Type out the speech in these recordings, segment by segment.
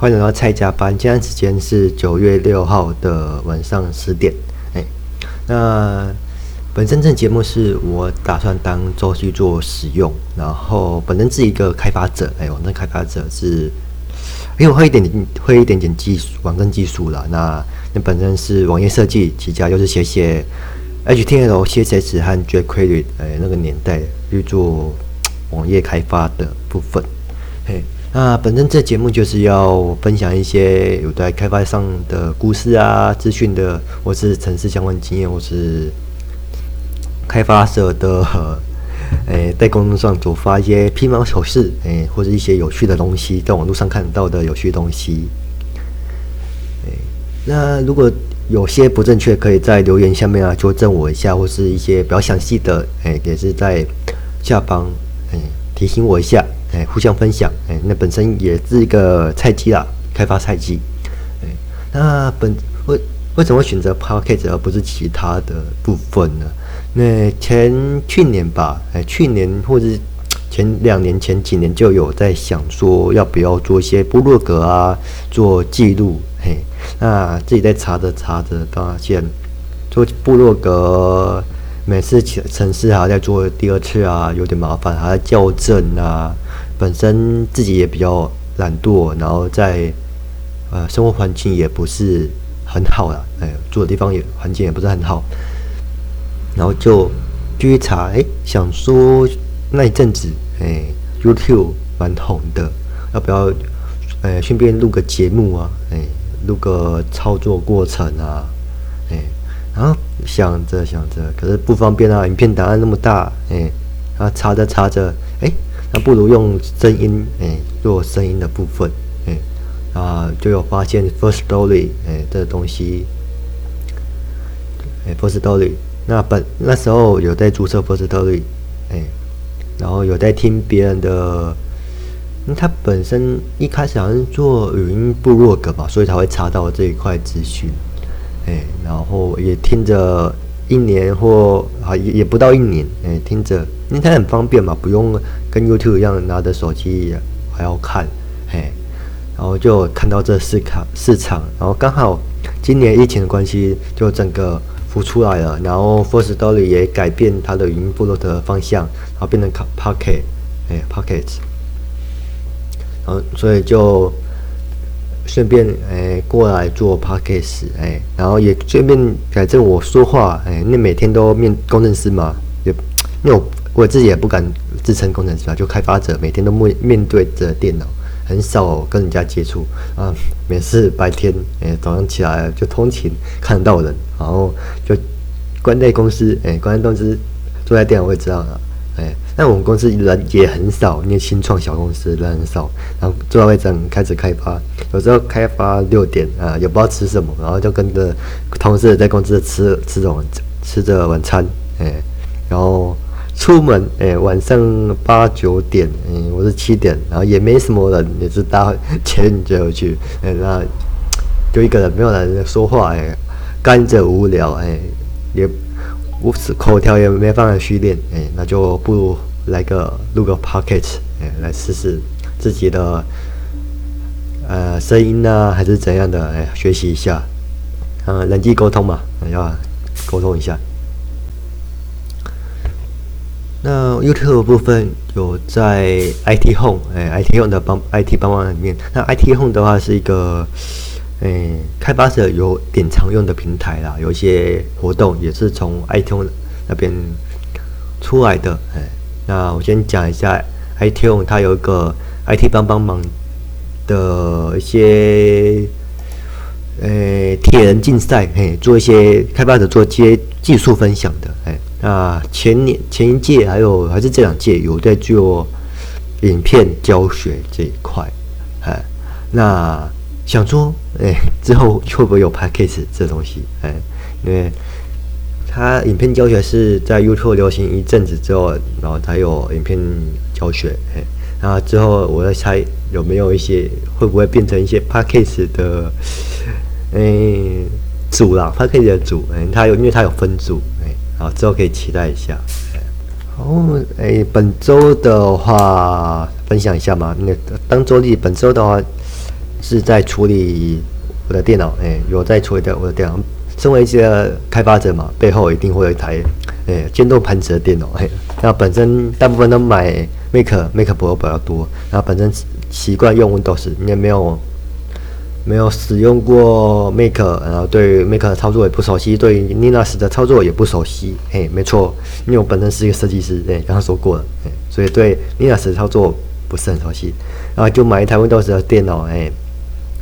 欢迎来到蔡加班，今天时间是九月六号的晚上十点。哎，那本身这节目是我打算当周去做使用，然后本身是一个开发者，哎，网站开发者是，因为我会一点点会一点点技术，网站技术啦。那那本身是网页设计起家，就是写写 HTML、CSS 和 jQuery，哎，那个年代去做网页开发的部分，嘿。那本身这节目就是要分享一些有在开发上的故事啊、资讯的，或是城市相关经验，或是开发者的，诶，在公众上转发一些皮毛糗事，诶，或者一些有趣的东西，在网络上看到的有趣东西。那如果有些不正确，可以在留言下面啊纠正我一下，或是一些比较详细的，诶，也是在下方，诶，提醒我一下。哎，互相分享，哎，那本身也是一个菜鸡啦，开发菜鸡。哎，那本为为什么会选择 Podcast 而不是其他的部分呢？那前去年吧，哎，去年或者前两年前几年就有在想说，要不要做一些部落格啊，做记录。嘿，那自己在查着查着，发现做部落格，每次城市还要再做第二次啊，有点麻烦，还要校正啊。本身自己也比较懒惰，然后在呃生活环境也不是很好啦，哎，住的地方也环境也不是很好，然后就继续查，哎，想说那一阵子，哎，YouTube 蛮红的，要不要，哎，顺便录个节目啊，哎，录个操作过程啊，哎，然后想着想着，可是不方便啊，影片档案那么大，哎，然后查着查着，哎。那不如用声音，哎、欸，做声音的部分，哎、欸，啊，就有发现 First Story 哎、欸，这个东西，诶、欸、First Story 那本那时候有在注册 First Story 哎、欸，然后有在听别人的，那他本身一开始好像是做语音部落格吧，所以才会查到这一块资讯，哎、欸，然后也听着。一年或啊也也不到一年，哎、欸，听着，因为它很方便嘛，不用跟 YouTube 一样拿着手机还要看，嘿、然后就看到这市场市场，然后刚好今年疫情的关系，就整个浮出来了，然后 First Story 也改变它的语音部落的方向，然后变成卡 Pocket，哎，Pocket，然后所以就。顺便诶、过来做 podcast 诶、欸，然后也顺便改正我说话诶、那每天都面工程师嘛，也因为我我自己也不敢自称工程师啊，就开发者，每天都面面对着电脑，很少跟人家接触啊。每次白天诶、早上起来就通勤看得到人，然后就关在公司诶、关在公司坐在电脑位置上了。哎，那我们公司人也很少，因为新创小公司人很少，然后坐在位置上开始开发，有时候开发六点啊，也不知道吃什么，然后就跟着同事在公司吃吃着晚吃着晚餐，哎，然后出门哎，晚上八九点，嗯，我是七点，然后也没什么人，也是搭捷运就回去，哎，那就一个人没有人说话，哎，干着无聊，哎，也。我是口条也没办法训练，哎，那就不如来个录个 pocket，哎，来试试自己的呃声音呢，还是怎样的，哎，学习一下，呃，人际沟通嘛，要沟通一下。那 YouTube 部分有在 IT Home，哎，IT Home 的帮 IT 帮忙里面，那 IT Home 的话是一个。诶、开发者有点常用的平台啦，有一些活动也是从 ITON 那边出来的。诶、欸，那我先讲一下 iTunes，它有一个 IT 帮帮忙的一些诶铁人竞赛，诶、欸，做一些开发者做一些技术分享的。诶、欸，那前年前一届还有还是这两届有在做影片教学这一块。哎、那。想说，哎、之后会不会有 Podcast 这东西？哎、因为他影片教学是在 YouTube 流行一阵子之后，然后才有影片教学。哎、欸，然后之后我在猜有没有一些会不会变成一些 Podcast 的，哎、组啦，Podcast 的组。哎、它，有，因为他有分组。好、之后可以期待一下。好，哎、本周的话分享一下嘛，那当周例本周的话。是在处理我的电脑，哎，有在处理掉我的电脑。身为一个开发者嘛，背后一定会有一台哎键动盘子的电脑，哎，那本身大部分都买 Mac Mac Pro 比较多，然后本身习惯用 Windows，你也没有。没有使用过 Mac，然后对 Mac 的操作也不熟悉，对 Linux 的操作也不熟悉。嘿，没错，因为我本身是一个设计师，对，刚刚说过了，嘿，所以对 Linux 操作不是很熟悉。然后就买一台 Windows 的电脑，哎，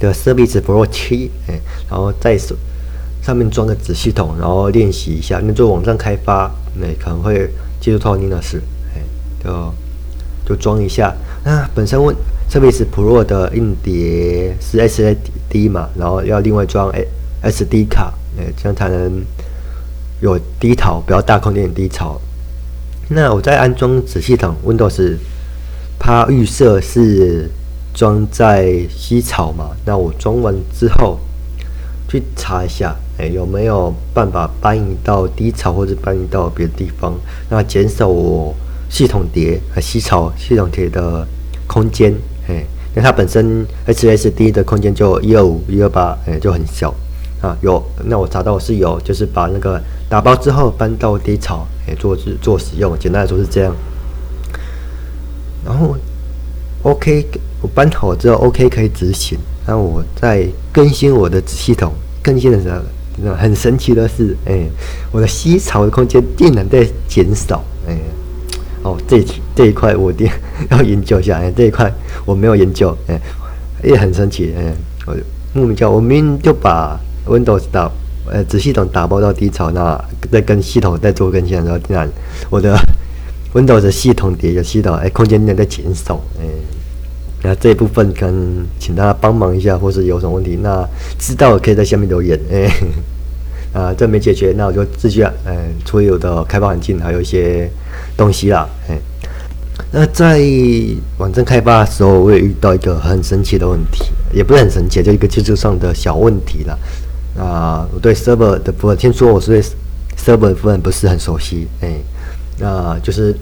的 Surface Pro 七哎，然后在上面装个子系统，然后练习一下。那做网站开发，那可能会接触到 Linux，哎，就就装一下。那本身问。特别是 Pro 的硬碟是 SSD 嘛，然后要另外装 SD 卡，哎，这样才能有低潮，比较大空间的低潮。那我在安装子系统 Windows，它预设是装在 C 槽嘛，那我装完之后去查一下，哎，有没有办法搬移到低槽或者搬移到别的地方，那减少我系统碟和 C 槽系统碟的空间。哎，那它本身 H S D 的空间就一二五、一二八，哎，就很小啊。有，那我查到是有，就是把那个打包之后搬到低槽，哎，做做使用。简单来说是这样。然后 OK，我搬好之后 OK 可以执行。然后我在更新我的系统，更新的时候，很神奇的是，哎，我的 C 槽的空间竟然在减少，哎。哦，这这一块我一定 要研究一下。哎，这一块我没有研究，哎，也很神奇。哎，我莫名其妙，我明明就把 Windows 打呃子系统打包到低槽，那再跟系统再做更新的时候，竟然我的 Windows 系统碟的系统哎空间竟然在减少。哎，那这一部分可能请大家帮忙一下，或是有什么问题，那知道可以在下面留言。哎，啊，这没解决，那我就继续嗯处理我的开发环境，还有一些。东西啦，哎，那在网站开发的时候，我也遇到一个很神奇的问题，也不是很神奇，就一个技术上的小问题了。啊，我对 server 的部分，听说我是对 server 的部分不是很熟悉，哎，那就是，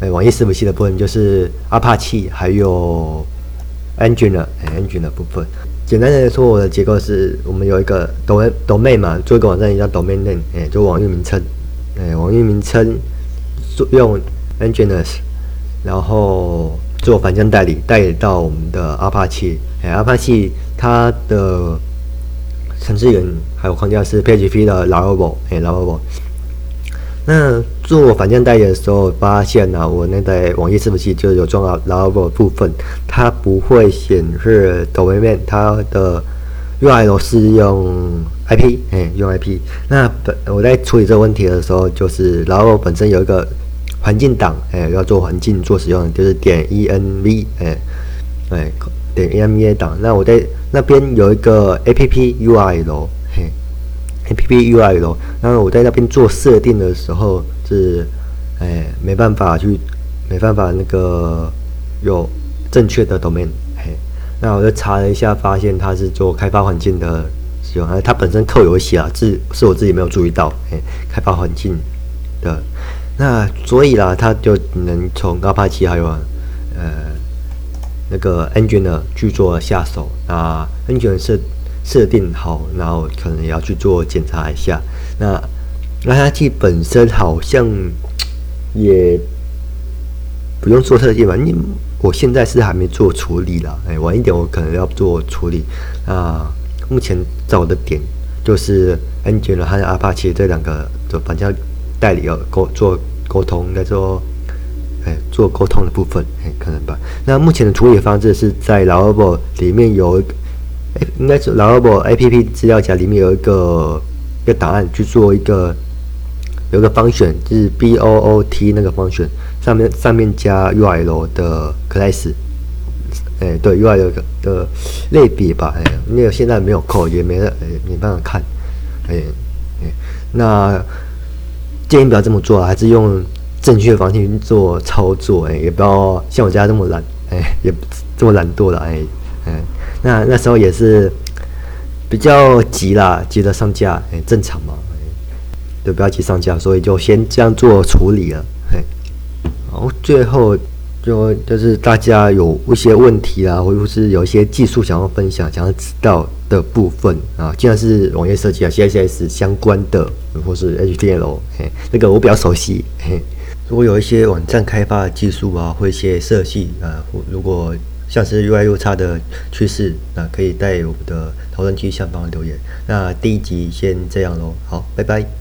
哎，网页伺服器的部分就是 Apache 还有 Nginx，哎，Nginx 的部分。简单来说，我的结构是我们有一个 domain domain 嘛，做一个网站也叫 domain name，哎，就网域名称，哎，网域名称。用 Nginx，然后做反向代理，代理到我们的 Apache。哎，Apache 它的程序员还有框架是 PHP 的 Laravel。哎，Laravel。那做反向代理的时候，发现呢、我那台网页伺服器就有装了 Laravel 部分，它不会显示 domain name，它的 URL 是用 IP，哎，用 IP。那本我在处理这个问题的时候，就是 l a v e 本身有一个。环境档，哎，要做环境做使用，就是点 env，哎，哎，点 env 档。那我在那边有一个 app URL，嘿，app URL。那我在那边做设定的时候是，哎，没办法去，没办法那个有正确的 domain，嘿。那我就查了一下，发现它是做开发环境的使用，它本身扣有写啊，是是我自己没有注意到，哎，开发环境的。那所以啦，他就能从 Apache 还有呃那个 engineer 去做下手啊，Nginx 设设定好，然后可能也要去做检查一下。那 Apache 本身好像也不用做设计吧？你我现在是还没做处理啦，哎，晚一点我可能要做处理。啊，目前找的点就是 Nginx 和 Apache 这两个的反向代理要沟做。沟通应该说，哎，做沟通的部分，哎，可能吧。那目前的处理方式是在 Laravel 里面有，哎，应该是 Laravel APP 资料夹里面有一个一个档案去做一个，有个 function，就是 boot 那个 function 上面上面加 URL 的 class，哎，对 URL 的类别吧，哎，那个现在没有扣，也没哎没办法看，哎哎，那。建议不要这么做，还是用正确的方式去做操作。哎，也不要像我家这么懒，哎，也这么懒惰了。哎，嗯，那那时候也是比较急啦，急着上架，哎，正常嘛，哎，就不要急上架，所以就先这样做处理了。嘿，然后最后就就是大家有一些问题啊，或者是有一些技术想要分享、想要知道的部分啊，既然是网页设计啊、CSS 相关的，或是 HTML，嘿，那个我比较熟悉。嘿，如果有一些网站开发的技术啊，或一些设计啊，如果像是 UI UX 的趋势，那可以在我们的讨论区下方留言。那第一集先这样喽，好，拜拜。